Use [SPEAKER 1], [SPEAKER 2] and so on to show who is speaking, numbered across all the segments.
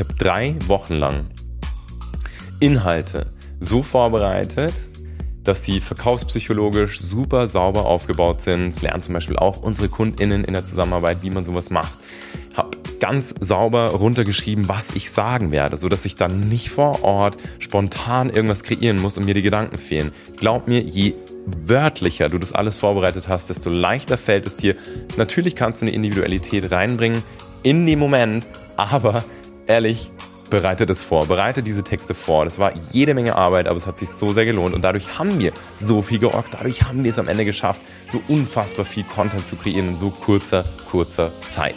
[SPEAKER 1] Ich habe drei Wochen lang Inhalte so vorbereitet, dass sie verkaufspsychologisch super sauber aufgebaut sind. Lernen zum Beispiel auch unsere KundInnen in der Zusammenarbeit, wie man sowas macht. Hab ganz sauber runtergeschrieben, was ich sagen werde, so dass ich dann nicht vor Ort spontan irgendwas kreieren muss und mir die Gedanken fehlen. Glaub mir, je wörtlicher du das alles vorbereitet hast, desto leichter fällt es dir. Natürlich kannst du eine Individualität reinbringen in dem Moment, aber ehrlich, bereite das vor, bereite diese Texte vor. Das war jede Menge Arbeit, aber es hat sich so sehr gelohnt und dadurch haben wir so viel georgt, dadurch haben wir es am Ende geschafft, so unfassbar viel Content zu kreieren in so kurzer, kurzer Zeit.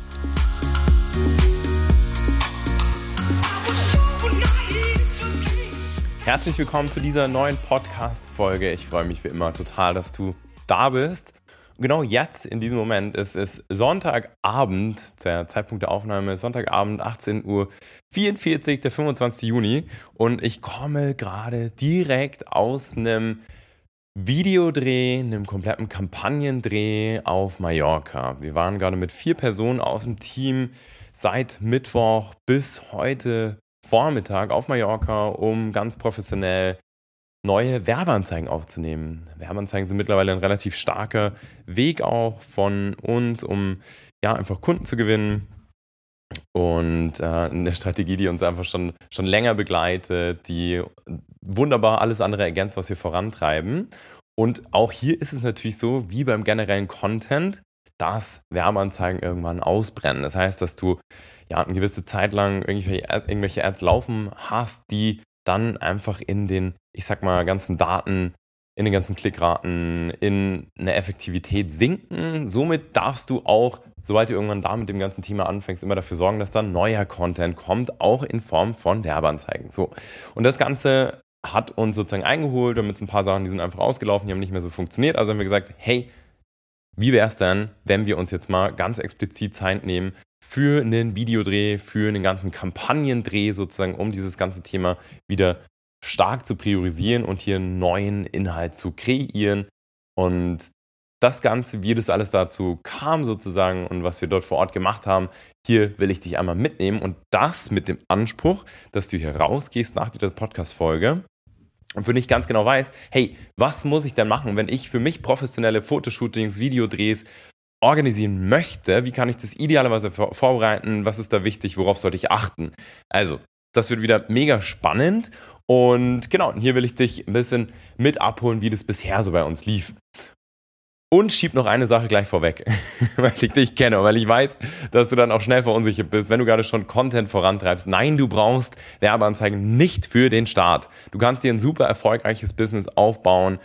[SPEAKER 1] Herzlich willkommen zu dieser neuen Podcast-Folge. Ich freue mich wie immer total, dass du da bist. Genau jetzt, in diesem Moment, ist es Sonntagabend, der Zeitpunkt der Aufnahme, Sonntagabend, 18 Uhr 44, der 25. Juni. Und ich komme gerade direkt aus einem Videodreh, einem kompletten Kampagnendreh auf Mallorca. Wir waren gerade mit vier Personen aus dem Team seit Mittwoch bis heute Vormittag auf Mallorca, um ganz professionell neue Werbeanzeigen aufzunehmen. Werbeanzeigen sind mittlerweile ein relativ starker Weg auch von uns, um ja einfach Kunden zu gewinnen. Und äh, eine Strategie, die uns einfach schon, schon länger begleitet, die wunderbar alles andere ergänzt, was wir vorantreiben. Und auch hier ist es natürlich so, wie beim generellen Content, dass Werbeanzeigen irgendwann ausbrennen. Das heißt, dass du ja, eine gewisse Zeit lang irgendwelche, irgendwelche Ads laufen hast, die dann einfach in den, ich sag mal, ganzen Daten, in den ganzen Klickraten, in eine Effektivität sinken. Somit darfst du auch, sobald du irgendwann da mit dem ganzen Thema anfängst, immer dafür sorgen, dass dann neuer Content kommt, auch in Form von Werbeanzeigen. So. Und das Ganze hat uns sozusagen eingeholt und mit ein paar Sachen, die sind einfach ausgelaufen, die haben nicht mehr so funktioniert. Also haben wir gesagt, hey, wie wäre es denn, wenn wir uns jetzt mal ganz explizit Zeit nehmen, für einen Videodreh, für einen ganzen Kampagnendreh sozusagen, um dieses ganze Thema wieder stark zu priorisieren und hier einen neuen Inhalt zu kreieren. Und das Ganze, wie das alles dazu kam sozusagen und was wir dort vor Ort gemacht haben, hier will ich dich einmal mitnehmen und das mit dem Anspruch, dass du hier rausgehst nach dieser Podcast-Folge und für dich ganz genau weißt, hey, was muss ich denn machen, wenn ich für mich professionelle Fotoshootings, Videodrehs organisieren möchte, wie kann ich das idealerweise vorbereiten, was ist da wichtig, worauf sollte ich achten. Also, das wird wieder mega spannend und genau, hier will ich dich ein bisschen mit abholen, wie das bisher so bei uns lief. Und schieb noch eine Sache gleich vorweg, weil ich dich kenne und weil ich weiß, dass du dann auch schnell verunsichert bist, wenn du gerade schon Content vorantreibst. Nein, du brauchst Werbeanzeigen nicht für den Start. Du kannst dir ein super erfolgreiches Business aufbauen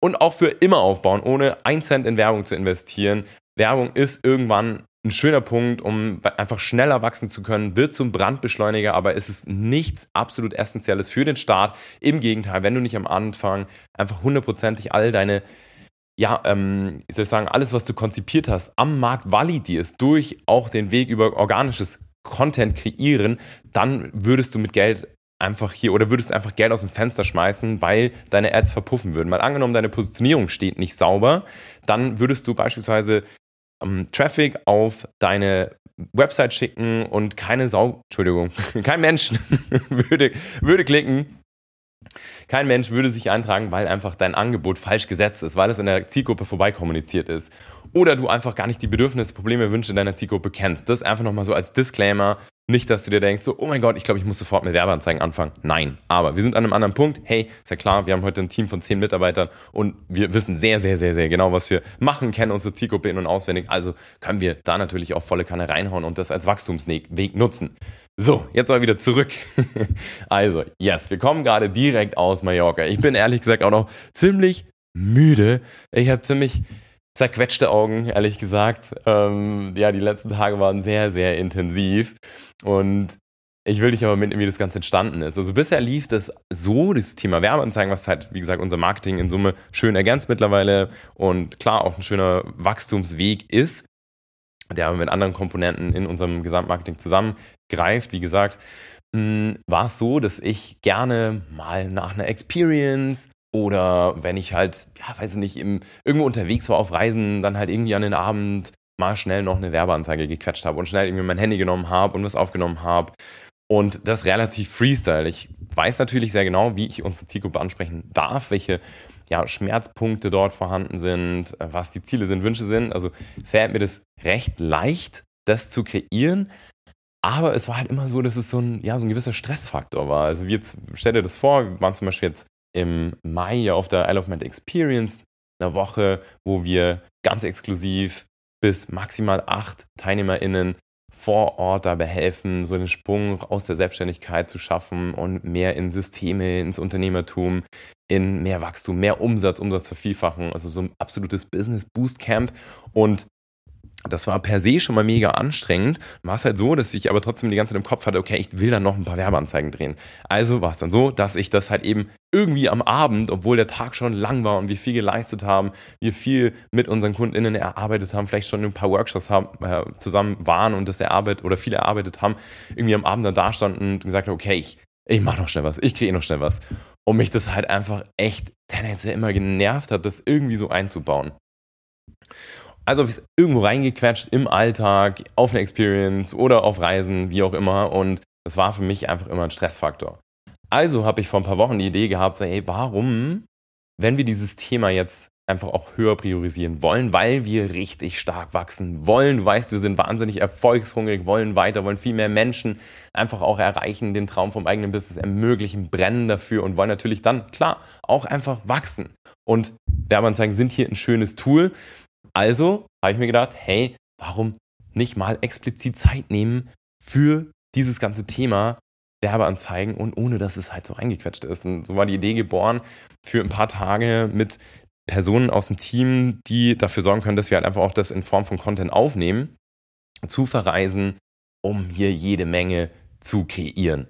[SPEAKER 1] und auch für immer aufbauen, ohne ein Cent in Werbung zu investieren. Werbung ist irgendwann ein schöner Punkt, um einfach schneller wachsen zu können, wird zum Brandbeschleuniger, aber es ist nichts absolut Essentielles für den Start. Im Gegenteil, wenn du nicht am Anfang einfach hundertprozentig all deine, ja, ähm, ich soll sagen, alles, was du konzipiert hast, am Markt validierst, durch auch den Weg über organisches Content kreieren, dann würdest du mit Geld einfach hier oder würdest einfach Geld aus dem Fenster schmeißen, weil deine Ads verpuffen würden. Mal angenommen, deine Positionierung steht nicht sauber, dann würdest du beispielsweise ähm, Traffic auf deine Website schicken und keine Sau, Entschuldigung, kein Mensch würde, würde klicken. Kein Mensch würde sich eintragen, weil einfach dein Angebot falsch gesetzt ist, weil es in der Zielgruppe vorbeikommuniziert ist. Oder du einfach gar nicht die Bedürfnisse, Probleme, Wünsche deiner Zielgruppe kennst. Das einfach nochmal so als Disclaimer nicht, dass du dir denkst, so, oh mein Gott, ich glaube, ich muss sofort mit Werbeanzeigen anfangen. Nein, aber wir sind an einem anderen Punkt. Hey, ist ja klar, wir haben heute ein Team von zehn Mitarbeitern und wir wissen sehr, sehr, sehr, sehr genau, was wir machen, kennen unsere Zielgruppe in- und auswendig. Also können wir da natürlich auch volle Kanne reinhauen und das als Wachstumsweg nutzen. So, jetzt mal wieder zurück. also, yes, wir kommen gerade direkt aus Mallorca. Ich bin ehrlich gesagt auch noch ziemlich müde. Ich habe ziemlich zerquetschte Augen, ehrlich gesagt. Ähm, ja, die letzten Tage waren sehr, sehr intensiv. Und ich will dich aber mitnehmen, wie das Ganze entstanden ist. Also bisher lief das so, das Thema Werbeanzeigen, was halt, wie gesagt, unser Marketing in Summe schön ergänzt mittlerweile und klar auch ein schöner Wachstumsweg ist, der mit anderen Komponenten in unserem Gesamtmarketing zusammengreift. Wie gesagt, hm, war es so, dass ich gerne mal nach einer Experience oder wenn ich halt, ja, weiß ich nicht, im, irgendwo unterwegs war auf Reisen, dann halt irgendwie an den Abend mal schnell noch eine Werbeanzeige gequetscht habe und schnell irgendwie mein Handy genommen habe und was aufgenommen habe. Und das relativ Freestyle. Ich weiß natürlich sehr genau, wie ich unsere Zielgruppe ansprechen darf, welche ja, Schmerzpunkte dort vorhanden sind, was die Ziele sind, Wünsche sind. Also fällt mir das recht leicht, das zu kreieren. Aber es war halt immer so, dass es so ein, ja, so ein gewisser Stressfaktor war. Also, wie jetzt, stell dir das vor, wir waren zum Beispiel jetzt im Mai auf der Isle of Man Experience, eine Woche, wo wir ganz exklusiv bis maximal acht TeilnehmerInnen vor Ort dabei helfen, so den Sprung aus der Selbstständigkeit zu schaffen und mehr in Systeme, ins Unternehmertum, in mehr Wachstum, mehr Umsatz, Umsatz vervielfachen. Also so ein absolutes Business Boost Camp. Und das war per se schon mal mega anstrengend. War es halt so, dass ich aber trotzdem die ganze Zeit im Kopf hatte, okay, ich will dann noch ein paar Werbeanzeigen drehen. Also war es dann so, dass ich das halt eben irgendwie am Abend, obwohl der Tag schon lang war und wir viel geleistet haben, wir viel mit unseren KundInnen erarbeitet haben, vielleicht schon ein paar Workshops haben, äh, zusammen waren und das erarbeitet oder viel erarbeitet haben, irgendwie am Abend dann da standen und gesagt, okay, ich, ich mache noch schnell was, ich kriege noch schnell was. Und mich das halt einfach echt tendenziell immer genervt hat, das irgendwie so einzubauen. Also habe ich es irgendwo reingequetscht im Alltag, auf eine Experience oder auf Reisen, wie auch immer. Und das war für mich einfach immer ein Stressfaktor. Also habe ich vor ein paar Wochen die Idee gehabt, so, hey, warum, wenn wir dieses Thema jetzt einfach auch höher priorisieren wollen, weil wir richtig stark wachsen wollen. Du weißt, wir sind wahnsinnig erfolgshungrig, wollen weiter, wollen viel mehr Menschen einfach auch erreichen, den Traum vom eigenen Business ermöglichen, brennen dafür und wollen natürlich dann, klar, auch einfach wachsen. Und Werbeanzeigen sind hier ein schönes Tool. Also habe ich mir gedacht, hey, warum nicht mal explizit Zeit nehmen für dieses ganze Thema Werbeanzeigen und ohne dass es halt so reingequetscht ist. Und so war die Idee geboren, für ein paar Tage mit Personen aus dem Team, die dafür sorgen können, dass wir halt einfach auch das in Form von Content aufnehmen, zu verreisen, um hier jede Menge zu kreieren.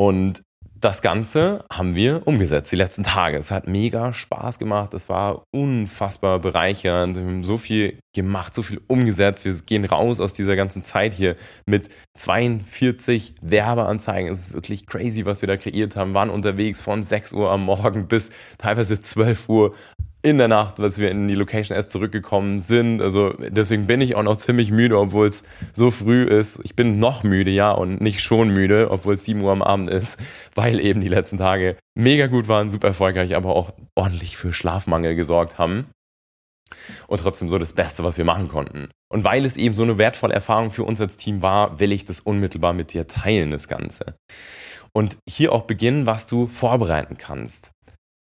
[SPEAKER 1] Und das Ganze haben wir umgesetzt die letzten Tage. Es hat mega Spaß gemacht. Es war unfassbar bereichernd. Wir haben so viel gemacht, so viel umgesetzt. Wir gehen raus aus dieser ganzen Zeit hier mit 42 Werbeanzeigen. Es ist wirklich crazy, was wir da kreiert haben. Wir waren unterwegs von 6 Uhr am Morgen bis teilweise 12 Uhr in der Nacht, als wir in die Location erst zurückgekommen sind. Also deswegen bin ich auch noch ziemlich müde, obwohl es so früh ist. Ich bin noch müde, ja, und nicht schon müde, obwohl es 7 Uhr am Abend ist, weil eben die letzten Tage mega gut waren, super erfolgreich, aber auch ordentlich für Schlafmangel gesorgt haben. Und trotzdem so das Beste, was wir machen konnten. Und weil es eben so eine wertvolle Erfahrung für uns als Team war, will ich das unmittelbar mit dir teilen, das Ganze. Und hier auch beginnen, was du vorbereiten kannst.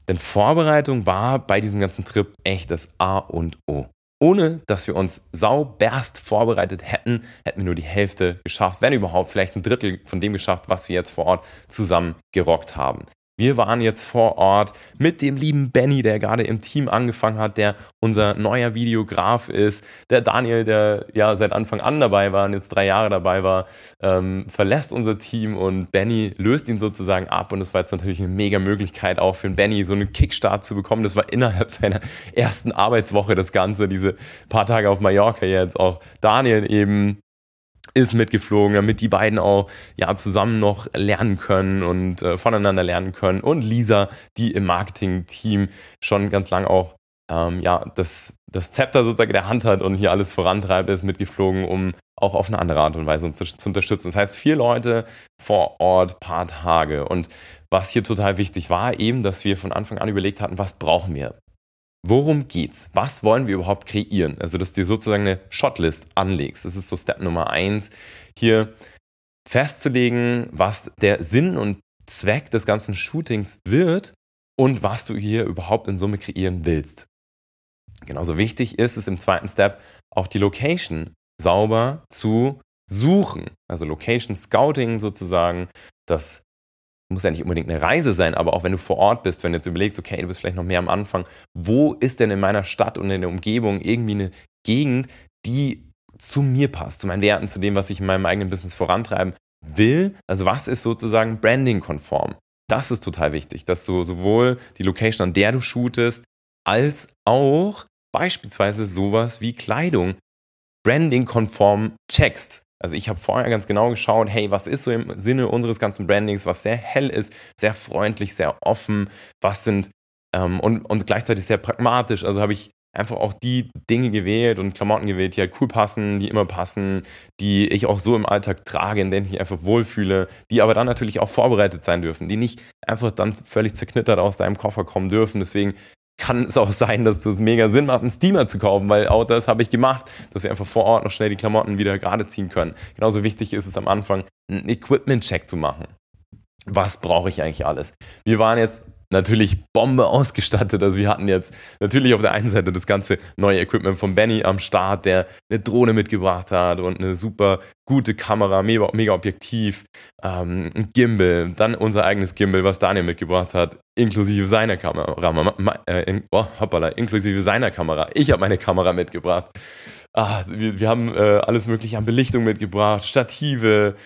[SPEAKER 1] Denn Vorbereitung war bei diesem ganzen Trip echt das A und O. Ohne dass wir uns sauberst vorbereitet hätten, hätten wir nur die Hälfte geschafft, wenn überhaupt vielleicht ein Drittel von dem geschafft, was wir jetzt vor Ort zusammen gerockt haben. Wir waren jetzt vor Ort mit dem lieben Benny, der gerade im Team angefangen hat, der unser neuer Videograf ist. Der Daniel, der ja seit Anfang an dabei war und jetzt drei Jahre dabei war, ähm, verlässt unser Team und Benny löst ihn sozusagen ab. Und das war jetzt natürlich eine mega Möglichkeit auch für Benny, so einen Kickstart zu bekommen. Das war innerhalb seiner ersten Arbeitswoche das Ganze, diese paar Tage auf Mallorca jetzt auch Daniel eben ist mitgeflogen, damit die beiden auch ja zusammen noch lernen können und äh, voneinander lernen können. Und Lisa, die im Marketing-Team schon ganz lang auch ähm, ja, das, das Zepter sozusagen der Hand hat und hier alles vorantreibt, ist mitgeflogen, um auch auf eine andere Art und Weise zu, zu unterstützen. Das heißt, vier Leute vor Ort, paar Tage. Und was hier total wichtig war, eben, dass wir von Anfang an überlegt hatten, was brauchen wir? Worum geht's? Was wollen wir überhaupt kreieren? Also, dass du sozusagen eine Shotlist anlegst. Das ist so Step Nummer eins. Hier festzulegen, was der Sinn und Zweck des ganzen Shootings wird und was du hier überhaupt in Summe kreieren willst. Genauso wichtig ist es im zweiten Step auch die Location sauber zu suchen. Also Location Scouting sozusagen, das muss ja nicht unbedingt eine Reise sein, aber auch wenn du vor Ort bist, wenn du jetzt überlegst, okay, du bist vielleicht noch mehr am Anfang, wo ist denn in meiner Stadt und in der Umgebung irgendwie eine Gegend, die zu mir passt, zu meinen Werten, zu dem, was ich in meinem eigenen Business vorantreiben will. Also was ist sozusagen Branding-konform? Das ist total wichtig, dass du sowohl die Location, an der du shootest, als auch beispielsweise sowas wie Kleidung Branding-konform checkst. Also ich habe vorher ganz genau geschaut, hey, was ist so im Sinne unseres ganzen Brandings, was sehr hell ist, sehr freundlich, sehr offen, was sind ähm, und, und gleichzeitig sehr pragmatisch. Also habe ich einfach auch die Dinge gewählt und Klamotten gewählt, die halt cool passen, die immer passen, die ich auch so im Alltag trage, in denen ich mich einfach wohlfühle, die aber dann natürlich auch vorbereitet sein dürfen, die nicht einfach dann völlig zerknittert aus deinem Koffer kommen dürfen. Deswegen kann es auch sein, dass es mega Sinn macht, einen Steamer zu kaufen, weil auch das habe ich gemacht, dass wir einfach vor Ort noch schnell die Klamotten wieder gerade ziehen können. Genauso wichtig ist es am Anfang, einen Equipment-Check zu machen. Was brauche ich eigentlich alles? Wir waren jetzt natürlich Bombe ausgestattet. Also wir hatten jetzt natürlich auf der einen Seite das ganze neue Equipment von Benny am Start, der eine Drohne mitgebracht hat und eine super gute Kamera, mega, mega Objektiv, ähm, ein Gimbal, dann unser eigenes Gimbal, was Daniel mitgebracht hat, inklusive seiner Kamera, äh, oh, hoppala, inklusive seiner Kamera. Ich habe meine Kamera mitgebracht. Ah, wir, wir haben äh, alles mögliche an Belichtung mitgebracht, Stative,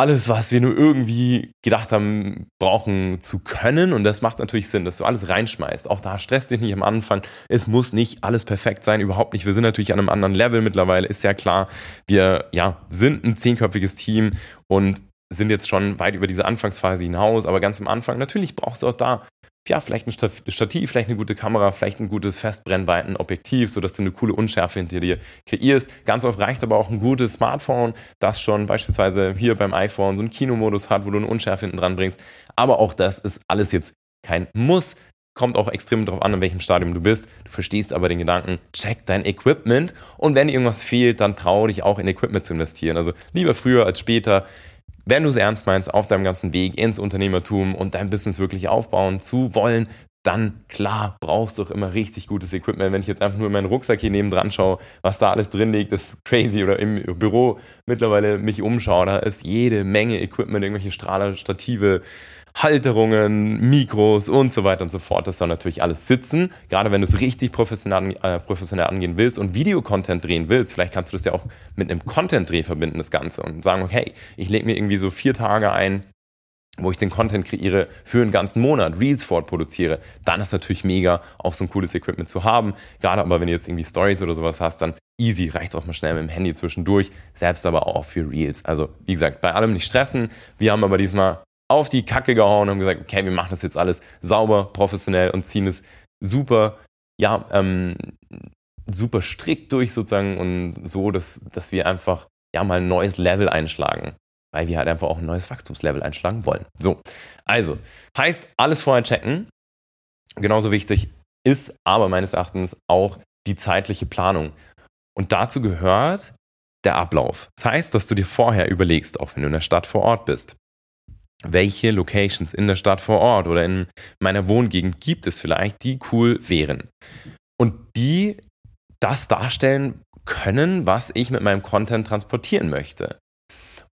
[SPEAKER 1] alles, was wir nur irgendwie gedacht haben, brauchen zu können. Und das macht natürlich Sinn, dass du alles reinschmeißt. Auch da stress dich nicht am Anfang. Es muss nicht alles perfekt sein, überhaupt nicht. Wir sind natürlich an einem anderen Level mittlerweile, ist ja klar. Wir ja, sind ein zehnköpfiges Team und sind jetzt schon weit über diese Anfangsphase hinaus. Aber ganz am Anfang, natürlich brauchst du auch da ja, vielleicht ein Stativ, vielleicht eine gute Kamera, vielleicht ein gutes Festbrennweiten-Objektiv, sodass du eine coole Unschärfe hinter dir kreierst. Ganz oft reicht aber auch ein gutes Smartphone, das schon beispielsweise hier beim iPhone so einen Kinomodus hat, wo du eine Unschärfe hinten dran bringst. Aber auch das ist alles jetzt kein Muss. Kommt auch extrem darauf an, in welchem Stadium du bist. Du verstehst aber den Gedanken, check dein Equipment und wenn dir irgendwas fehlt, dann trau dich auch in Equipment zu investieren. Also lieber früher als später wenn du es ernst meinst, auf deinem ganzen Weg ins Unternehmertum und dein Business wirklich aufbauen zu wollen, dann klar brauchst du auch immer richtig gutes Equipment. Wenn ich jetzt einfach nur in meinen Rucksack hier neben dran schaue, was da alles drin liegt, ist crazy. Oder im Büro mittlerweile mich umschaue, da ist jede Menge Equipment, irgendwelche Strahler, Stative, Halterungen, Mikros und so weiter und so fort. Das soll natürlich alles sitzen. Gerade wenn du es richtig professionell, äh, professionell angehen willst und Videocontent drehen willst, vielleicht kannst du das ja auch mit einem Content-Dreh verbinden, das Ganze, und sagen, okay, ich lege mir irgendwie so vier Tage ein, wo ich den Content kreiere für einen ganzen Monat, Reels fortproduziere, dann ist natürlich mega, auch so ein cooles Equipment zu haben. Gerade aber, wenn du jetzt irgendwie Stories oder sowas hast, dann easy, reicht auch mal schnell mit dem Handy zwischendurch, selbst aber auch für Reels. Also, wie gesagt, bei allem nicht stressen. Wir haben aber diesmal auf die Kacke gehauen und haben gesagt, okay, wir machen das jetzt alles sauber, professionell und ziehen es super, ja, ähm, super strikt durch sozusagen und so, dass, dass wir einfach ja mal ein neues Level einschlagen, weil wir halt einfach auch ein neues Wachstumslevel einschlagen wollen. So, also, heißt alles vorher checken. Genauso wichtig ist aber meines Erachtens auch die zeitliche Planung. Und dazu gehört der Ablauf. Das heißt, dass du dir vorher überlegst, auch wenn du in der Stadt vor Ort bist, welche Locations in der Stadt vor Ort oder in meiner Wohngegend gibt es vielleicht, die cool wären. Und die das darstellen können, was ich mit meinem Content transportieren möchte.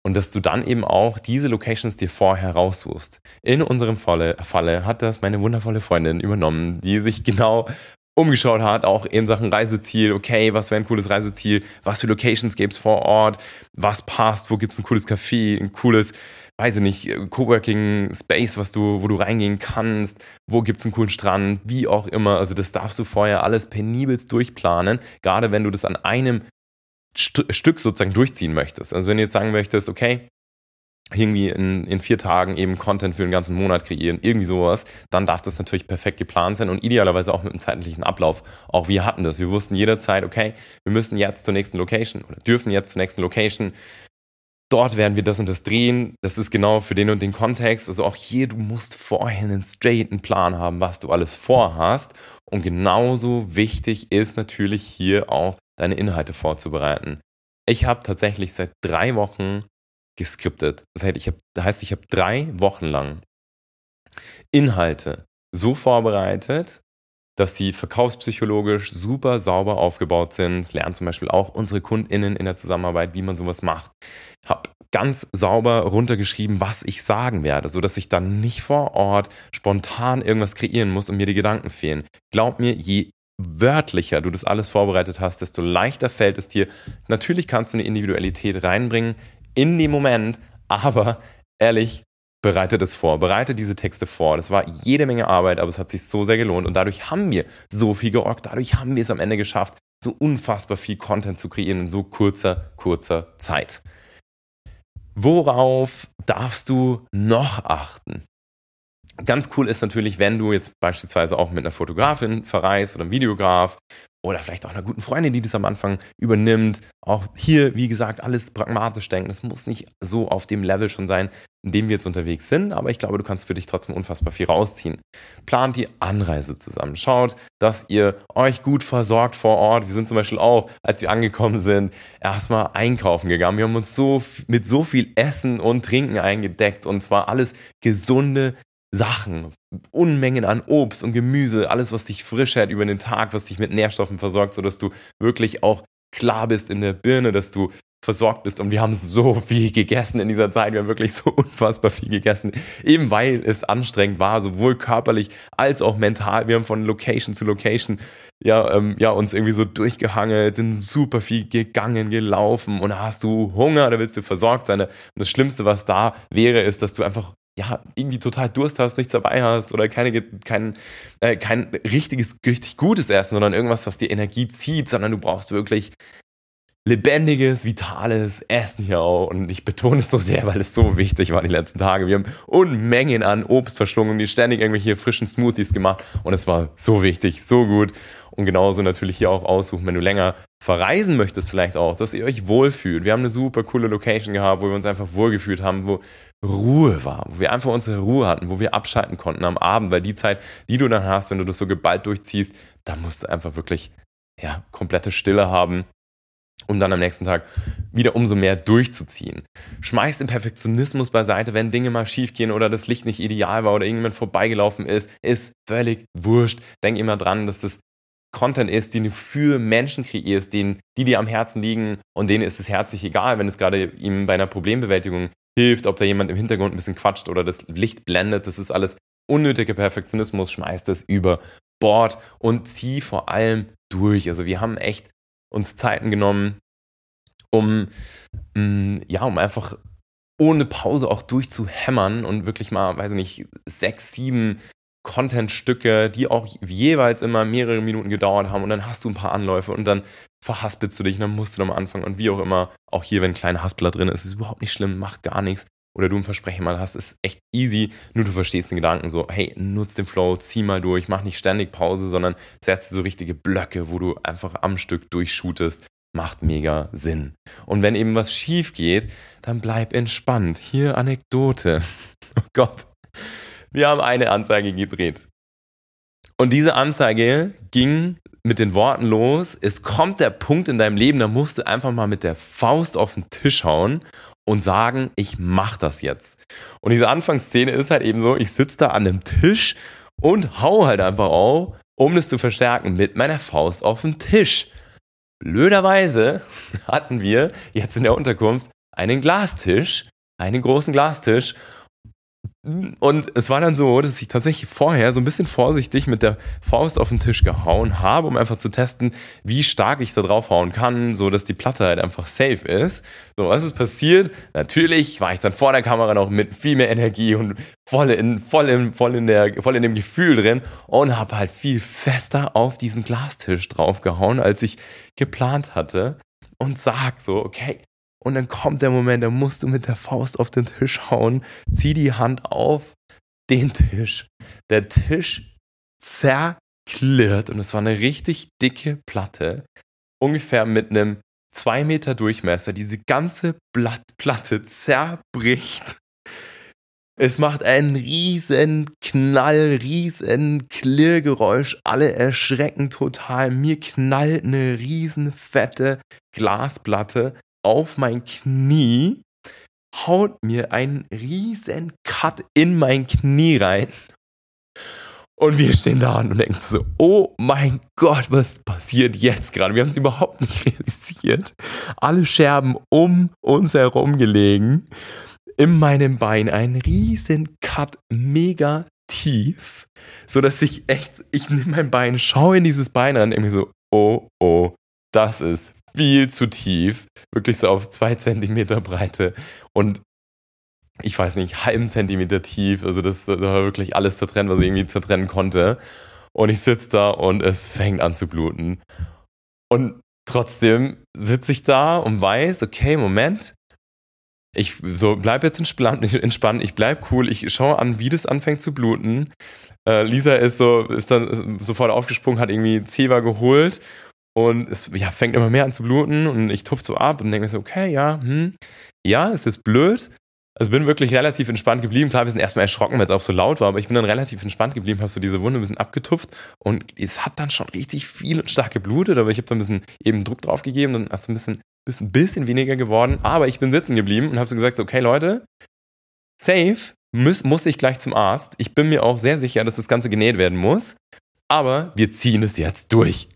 [SPEAKER 1] Und dass du dann eben auch diese Locations dir vorher raussuchst. In unserem Falle, hat das meine wundervolle Freundin übernommen, die sich genau umgeschaut hat, auch in Sachen Reiseziel. Okay, was wäre ein cooles Reiseziel? Was für Locations gibt es vor Ort? Was passt? Wo gibt es ein cooles Café? Ein cooles weiß ich nicht, äh, Coworking Space, du, wo du reingehen kannst, wo gibt es einen coolen Strand, wie auch immer. Also das darfst du vorher alles penibelst durchplanen, gerade wenn du das an einem St Stück sozusagen durchziehen möchtest. Also wenn du jetzt sagen möchtest, okay, irgendwie in, in vier Tagen eben Content für den ganzen Monat kreieren, irgendwie sowas, dann darf das natürlich perfekt geplant sein und idealerweise auch mit einem zeitlichen Ablauf. Auch wir hatten das. Wir wussten jederzeit, okay, wir müssen jetzt zur nächsten Location oder dürfen jetzt zur nächsten Location dort werden wir das und das drehen. Das ist genau für den und den Kontext. Also auch hier, du musst vorher einen straighten Plan haben, was du alles vorhast. Und genauso wichtig ist natürlich hier auch deine Inhalte vorzubereiten. Ich habe tatsächlich seit drei Wochen geskriptet. Das heißt, ich habe, das heißt, ich habe drei Wochen lang Inhalte so vorbereitet, dass sie verkaufspsychologisch super sauber aufgebaut sind. Das lernen zum Beispiel auch unsere KundInnen in der Zusammenarbeit, wie man sowas macht. Hab ganz sauber runtergeschrieben, was ich sagen werde, sodass ich dann nicht vor Ort spontan irgendwas kreieren muss und mir die Gedanken fehlen. Glaub mir, je wörtlicher du das alles vorbereitet hast, desto leichter fällt es dir. Natürlich kannst du eine Individualität reinbringen in dem Moment, aber ehrlich, bereite das vor, bereite diese Texte vor. Das war jede Menge Arbeit, aber es hat sich so sehr gelohnt und dadurch haben wir so viel gerockt, dadurch haben wir es am Ende geschafft, so unfassbar viel Content zu kreieren in so kurzer, kurzer Zeit. Worauf darfst du noch achten? Ganz cool ist natürlich, wenn du jetzt beispielsweise auch mit einer Fotografin verreist oder einem Videograf oder vielleicht auch einer guten Freundin, die das am Anfang übernimmt. Auch hier, wie gesagt, alles pragmatisch denken. Es muss nicht so auf dem Level schon sein, in dem wir jetzt unterwegs sind, aber ich glaube, du kannst für dich trotzdem unfassbar viel rausziehen. Plant die Anreise zusammen. Schaut, dass ihr euch gut versorgt vor Ort. Wir sind zum Beispiel auch, als wir angekommen sind, erstmal einkaufen gegangen. Wir haben uns so mit so viel Essen und Trinken eingedeckt und zwar alles gesunde, Sachen, Unmengen an Obst und Gemüse, alles, was dich frisch hält über den Tag, was dich mit Nährstoffen versorgt, sodass du wirklich auch klar bist in der Birne, dass du versorgt bist. Und wir haben so viel gegessen in dieser Zeit. Wir haben wirklich so unfassbar viel gegessen, eben weil es anstrengend war, sowohl körperlich als auch mental. Wir haben von Location zu Location ja, ähm, ja, uns irgendwie so durchgehangelt, sind super viel gegangen, gelaufen und hast du Hunger, da willst du versorgt sein. Und das Schlimmste, was da wäre, ist, dass du einfach ja, irgendwie total Durst hast, nichts dabei hast oder keine, kein, äh, kein richtiges, richtig gutes Essen, sondern irgendwas, was dir Energie zieht, sondern du brauchst wirklich lebendiges, vitales Essen hier auch. Und ich betone es so sehr, weil es so wichtig war die letzten Tage. Wir haben Unmengen an Obst verschlungen, die ständig irgendwelche frischen Smoothies gemacht. Und es war so wichtig, so gut. Und genauso natürlich hier auch aussuchen, wenn du länger verreisen möchtest, vielleicht auch, dass ihr euch wohlfühlt. Wir haben eine super coole Location gehabt, wo wir uns einfach wohlgefühlt haben, wo Ruhe war, wo wir einfach unsere Ruhe hatten, wo wir abschalten konnten am Abend, weil die Zeit, die du dann hast, wenn du das so geballt durchziehst, da musst du einfach wirklich ja, komplette Stille haben, um dann am nächsten Tag wieder umso mehr durchzuziehen. Schmeiß den Perfektionismus beiseite, wenn Dinge mal schief gehen oder das Licht nicht ideal war oder irgendjemand vorbeigelaufen ist, ist völlig wurscht. Denk immer dran, dass das Content ist, den du für Menschen kreierst, denen, die dir am Herzen liegen und denen ist es herzlich egal, wenn es gerade ihm bei einer Problembewältigung hilft, ob da jemand im Hintergrund ein bisschen quatscht oder das Licht blendet. Das ist alles unnötiger Perfektionismus, schmeißt es über Bord und zieh vor allem durch. Also wir haben echt uns Zeiten genommen, um, mm, ja, um einfach ohne Pause auch durchzuhämmern und wirklich mal, weiß ich nicht, sechs, sieben Contentstücke, die auch jeweils immer mehrere Minuten gedauert haben und dann hast du ein paar Anläufe und dann verhaspelst du dich und dann musst du nochmal anfangen und wie auch immer, auch hier, wenn ein kleiner Haspler drin ist, ist überhaupt nicht schlimm, macht gar nichts oder du ein Versprechen mal hast, ist echt easy, nur du verstehst den Gedanken so, hey, nutz den Flow, zieh mal durch, mach nicht ständig Pause, sondern setz so richtige Blöcke, wo du einfach am Stück durchshootest, macht mega Sinn. Und wenn eben was schief geht, dann bleib entspannt. Hier Anekdote. Oh Gott. Wir haben eine Anzeige gedreht. Und diese Anzeige ging mit den Worten los, es kommt der Punkt in deinem Leben, da musst du einfach mal mit der Faust auf den Tisch hauen und sagen, ich mach das jetzt. Und diese Anfangsszene ist halt eben so, ich sitze da an einem Tisch und hau halt einfach auf, um das zu verstärken, mit meiner Faust auf den Tisch. Blöderweise hatten wir jetzt in der Unterkunft einen Glastisch, einen großen Glastisch und es war dann so, dass ich tatsächlich vorher so ein bisschen vorsichtig mit der Faust auf den Tisch gehauen habe, um einfach zu testen, wie stark ich da draufhauen kann, so dass die Platte halt einfach safe ist. So, was ist passiert? Natürlich war ich dann vor der Kamera noch mit viel mehr Energie und voll in, voll in, voll in, der, voll in dem Gefühl drin und habe halt viel fester auf diesen Glastisch draufgehauen, als ich geplant hatte und sag so, okay, und dann kommt der Moment, da musst du mit der Faust auf den Tisch hauen, zieh die Hand auf den Tisch. Der Tisch zerklirrt und es war eine richtig dicke Platte, ungefähr mit einem 2 Meter Durchmesser. Diese ganze Blatt Platte zerbricht. Es macht einen riesen Knall, riesen Klirrgeräusch. Alle erschrecken total. Mir knallt eine riesen fette Glasplatte auf mein Knie, haut mir einen riesen Cut in mein Knie rein. Und wir stehen da und denken so, oh mein Gott, was passiert jetzt gerade? Wir haben es überhaupt nicht realisiert. Alle Scherben um uns herum gelegen. In meinem Bein ein riesen Cut, mega tief, so dass ich echt, ich nehme mein Bein, schaue in dieses Bein ran und denke so, oh, oh, das ist viel zu tief. Wirklich so auf zwei Zentimeter Breite. Und ich weiß nicht, halben Zentimeter tief. Also das, das war wirklich alles zertrennt, was ich irgendwie zertrennen konnte. Und ich sitze da und es fängt an zu bluten. Und trotzdem sitze ich da und weiß, okay, Moment. Ich so bleib jetzt entspannt, ich bleib cool, ich schaue an, wie das anfängt zu bluten. Äh, Lisa ist so, ist dann sofort aufgesprungen, hat irgendwie Zewa geholt und es ja, fängt immer mehr an zu bluten und ich tupfe so ab und denke mir so, okay, ja, hm, ja, ist blöd, also bin wirklich relativ entspannt geblieben. Klar, wir sind erstmal erschrocken, weil es auch so laut war, aber ich bin dann relativ entspannt geblieben, habe so diese Wunde ein bisschen abgetupft und es hat dann schon richtig viel und stark geblutet, aber ich habe da ein bisschen eben Druck drauf gegeben und hat es ein bisschen, bisschen, bisschen weniger geworden. Aber ich bin sitzen geblieben und habe so gesagt, okay Leute, safe muss, muss ich gleich zum Arzt. Ich bin mir auch sehr sicher, dass das Ganze genäht werden muss, aber wir ziehen es jetzt durch.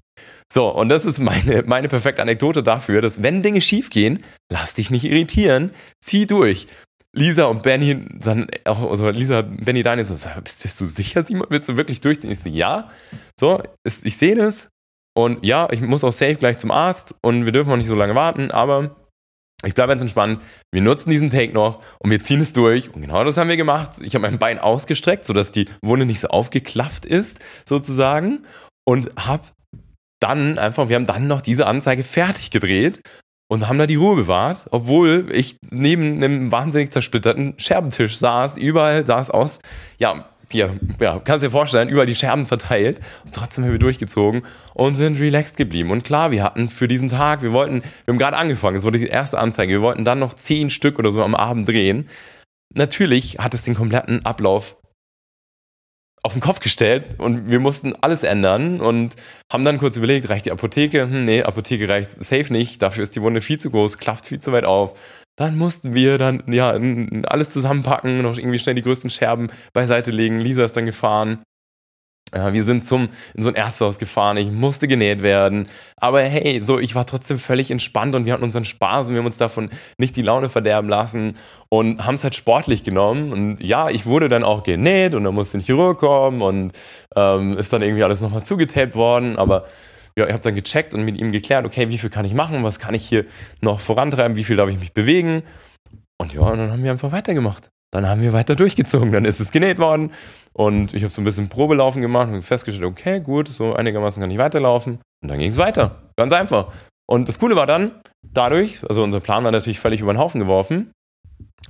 [SPEAKER 1] So, und das ist meine, meine perfekte Anekdote dafür, dass wenn Dinge schief gehen, lass dich nicht irritieren, zieh durch. Lisa und Benny dann auch, also Lisa, Benny Daniel so, bist, bist, du sicher, Simon? Willst du wirklich durchziehen? Ich so, ja. So, ist, ich sehe das. Und ja, ich muss auch safe gleich zum Arzt und wir dürfen auch nicht so lange warten, aber ich bleibe jetzt entspannt. Wir nutzen diesen Take noch und wir ziehen es durch. Und genau das haben wir gemacht. Ich habe mein Bein ausgestreckt, sodass die Wunde nicht so aufgeklafft ist, sozusagen. Und habe dann einfach, wir haben dann noch diese Anzeige fertig gedreht und haben da die Ruhe bewahrt, obwohl ich neben einem wahnsinnig zersplitterten Scherbentisch saß. Überall es aus, ja, ja, ja, kannst dir vorstellen, überall die Scherben verteilt. Und trotzdem haben wir durchgezogen und sind relaxed geblieben. Und klar, wir hatten für diesen Tag, wir wollten, wir haben gerade angefangen, es wurde die erste Anzeige, wir wollten dann noch zehn Stück oder so am Abend drehen. Natürlich hat es den kompletten Ablauf auf den Kopf gestellt und wir mussten alles ändern und haben dann kurz überlegt, reicht die Apotheke? Hm, nee, Apotheke reicht safe nicht, dafür ist die Wunde viel zu groß, klafft viel zu weit auf. Dann mussten wir dann ja alles zusammenpacken, noch irgendwie schnell die größten Scherben beiseite legen. Lisa ist dann gefahren ja, wir sind zum, in so ein Ärztehaus gefahren, ich musste genäht werden. Aber hey, so, ich war trotzdem völlig entspannt und wir hatten unseren Spaß und wir haben uns davon nicht die Laune verderben lassen und haben es halt sportlich genommen. Und ja, ich wurde dann auch genäht und dann musste ein Chirurg kommen und ähm, ist dann irgendwie alles nochmal zugetaped worden. Aber ja, ich habe dann gecheckt und mit ihm geklärt, okay, wie viel kann ich machen, was kann ich hier noch vorantreiben, wie viel darf ich mich bewegen. Und ja, und dann haben wir einfach weitergemacht. Dann haben wir weiter durchgezogen, dann ist es genäht worden und ich habe so ein bisschen Probelaufen gemacht und festgestellt, okay, gut, so einigermaßen kann ich weiterlaufen und dann ging es weiter. Ganz einfach. Und das Coole war dann, dadurch, also unser Plan war natürlich völlig über den Haufen geworfen,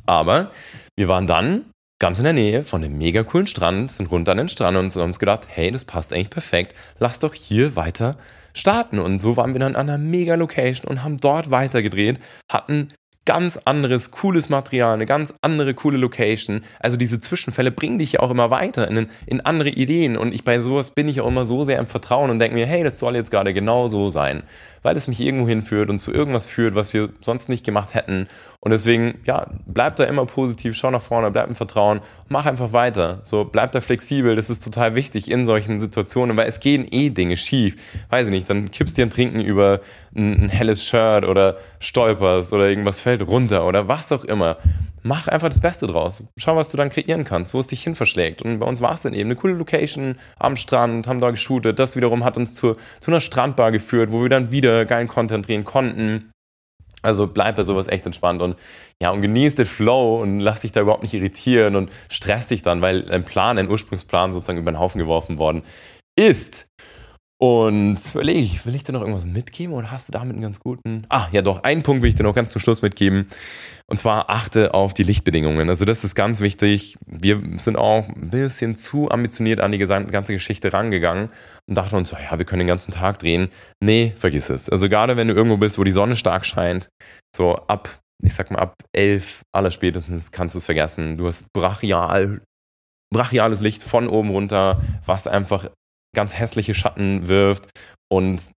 [SPEAKER 1] aber wir waren dann ganz in der Nähe von einem mega coolen Strand, sind runter an den Strand und haben uns gedacht, hey, das passt eigentlich perfekt, lass doch hier weiter starten. Und so waren wir dann an einer mega Location und haben dort weitergedreht, hatten ganz anderes, cooles Material, eine ganz andere, coole Location. Also diese Zwischenfälle bringen dich ja auch immer weiter in, in andere Ideen. Und ich bei sowas bin ich auch immer so sehr im Vertrauen und denke mir, hey, das soll jetzt gerade genau so sein weil es mich irgendwo hinführt und zu irgendwas führt, was wir sonst nicht gemacht hätten. Und deswegen, ja, bleib da immer positiv, schau nach vorne, bleib im Vertrauen, mach einfach weiter. So, bleib da flexibel, das ist total wichtig in solchen Situationen, weil es gehen eh Dinge schief. Weiß ich nicht, dann kippst dir ein Trinken über ein, ein helles Shirt oder stolperst oder irgendwas fällt runter oder was auch immer mach einfach das Beste draus. Schau, was du dann kreieren kannst, wo es dich hin verschlägt. Und bei uns war es dann eben eine coole Location am Strand, haben da geshootet. Das wiederum hat uns zu, zu einer Strandbar geführt, wo wir dann wieder geilen Content drehen konnten. Also bleib bei sowas echt entspannt und ja, und genieß den Flow und lass dich da überhaupt nicht irritieren und stress dich dann, weil dein Plan, dein Ursprungsplan sozusagen über den Haufen geworfen worden ist. Und überlege ich, will ich dir noch irgendwas mitgeben oder hast du damit einen ganz guten. Ah, ja, doch, einen Punkt will ich dir noch ganz zum Schluss mitgeben. Und zwar achte auf die Lichtbedingungen. Also, das ist ganz wichtig. Wir sind auch ein bisschen zu ambitioniert an die ganze Geschichte rangegangen und dachten uns, ja, wir können den ganzen Tag drehen. Nee, vergiss es. Also, gerade wenn du irgendwo bist, wo die Sonne stark scheint, so ab, ich sag mal, ab elf aller spätestens kannst du es vergessen. Du hast brachial, brachiales Licht von oben runter, was einfach ganz hässliche Schatten wirft und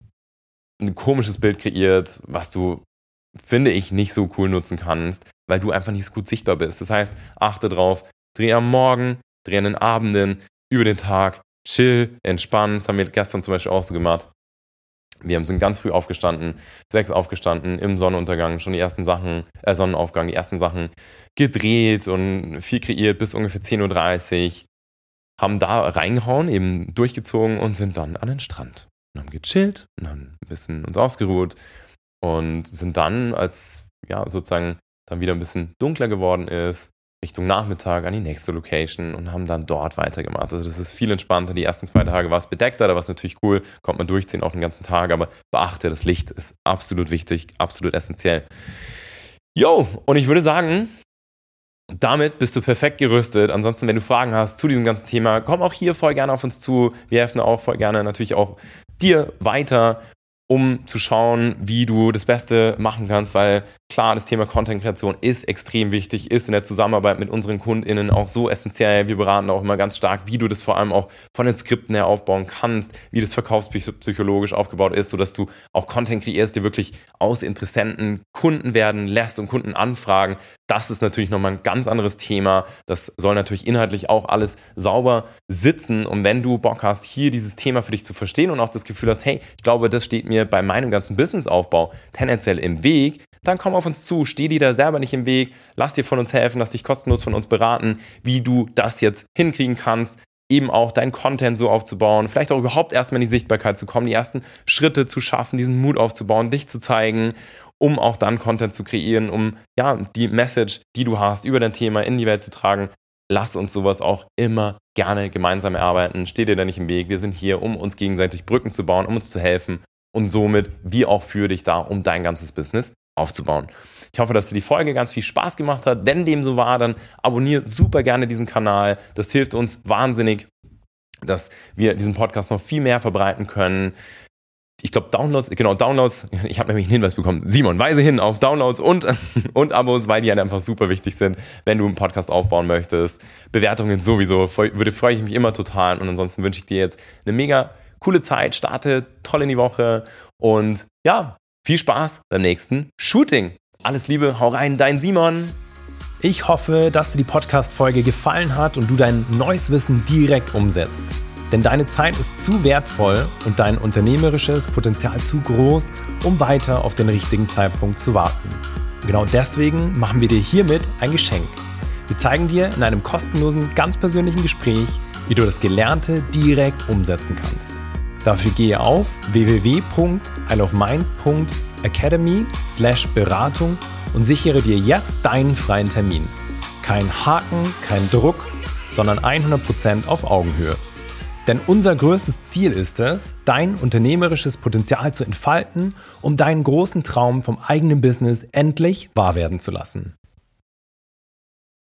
[SPEAKER 1] ein komisches Bild kreiert, was du, finde ich, nicht so cool nutzen kannst, weil du einfach nicht so gut sichtbar bist. Das heißt, achte drauf, dreh am Morgen, dreh an den Abenden, über den Tag, chill, entspannen. Das haben wir gestern zum Beispiel auch so gemacht. Wir sind ganz früh aufgestanden, sechs aufgestanden, im Sonnenuntergang schon die ersten Sachen, äh, Sonnenaufgang, die ersten Sachen gedreht und viel kreiert bis ungefähr 10.30 Uhr. Haben da reingehauen, eben durchgezogen und sind dann an den Strand. Und haben gechillt und haben ein bisschen uns ausgeruht und sind dann, als ja sozusagen dann wieder ein bisschen dunkler geworden ist, Richtung Nachmittag an die nächste Location und haben dann dort weitergemacht. Also das ist viel entspannter. Die ersten zwei Tage war es bedeckter, da war es natürlich cool, kommt man durchziehen auch den ganzen Tag, aber beachte, das Licht ist absolut wichtig, absolut essentiell. Jo, und ich würde sagen, damit bist du perfekt gerüstet. Ansonsten, wenn du Fragen hast zu diesem ganzen Thema, komm auch hier voll gerne auf uns zu. Wir helfen auch voll gerne natürlich auch dir weiter um zu schauen, wie du das Beste machen kannst, weil klar, das Thema Content-Kreation ist extrem wichtig, ist in der Zusammenarbeit mit unseren KundInnen auch so essentiell. Wir beraten auch immer ganz stark, wie du das vor allem auch von den Skripten her aufbauen kannst, wie das verkaufspsychologisch aufgebaut ist, sodass du auch Content kreierst, der wirklich aus Interessenten Kunden werden lässt und Kunden anfragen. Das ist natürlich nochmal ein ganz anderes Thema. Das soll natürlich inhaltlich auch alles sauber sitzen. Und wenn du Bock hast, hier dieses Thema für dich zu verstehen und auch das Gefühl hast, hey, ich glaube, das steht mir bei meinem ganzen Businessaufbau tendenziell im Weg, dann komm auf uns zu, steh dir da selber nicht im Weg, lass dir von uns helfen, lass dich kostenlos von uns beraten, wie du das jetzt hinkriegen kannst, eben auch deinen Content so aufzubauen, vielleicht auch überhaupt erstmal in die Sichtbarkeit zu kommen, die ersten Schritte zu schaffen, diesen Mut aufzubauen, dich zu zeigen, um auch dann Content zu kreieren, um ja, die Message, die du hast, über dein Thema in die Welt zu tragen. Lass uns sowas auch immer gerne gemeinsam erarbeiten. Steh dir da nicht im Weg. Wir sind hier, um uns gegenseitig Brücken zu bauen, um uns zu helfen und somit wie auch für dich da, um dein ganzes Business aufzubauen. Ich hoffe, dass dir die Folge ganz viel Spaß gemacht hat. Wenn dem so war, dann abonniere super gerne diesen Kanal. Das hilft uns wahnsinnig, dass wir diesen Podcast noch viel mehr verbreiten können. Ich glaube, Downloads, genau, Downloads, ich habe nämlich einen Hinweis bekommen. Simon, weise hin auf Downloads und, und Abos, weil die halt einfach super wichtig sind, wenn du einen Podcast aufbauen möchtest. Bewertungen sowieso, würde freue ich mich immer total. Und ansonsten wünsche ich dir jetzt eine mega coole Zeit, starte toll in die Woche und ja, viel Spaß beim nächsten Shooting. Alles Liebe, hau rein, dein Simon.
[SPEAKER 2] Ich hoffe, dass dir die Podcast-Folge gefallen hat und du dein neues Wissen direkt umsetzt. Denn deine Zeit ist zu wertvoll und dein unternehmerisches Potenzial zu groß, um weiter auf den richtigen Zeitpunkt zu warten. Genau deswegen machen wir dir hiermit ein Geschenk. Wir zeigen dir in einem kostenlosen, ganz persönlichen Gespräch, wie du das Gelernte direkt umsetzen kannst. Dafür gehe auf www.isleofmind.academy slash Beratung und sichere dir jetzt deinen freien Termin. Kein Haken, kein Druck, sondern 100% auf Augenhöhe. Denn unser größtes Ziel ist es, dein unternehmerisches Potenzial zu entfalten, um deinen großen Traum vom eigenen Business endlich wahr werden zu lassen.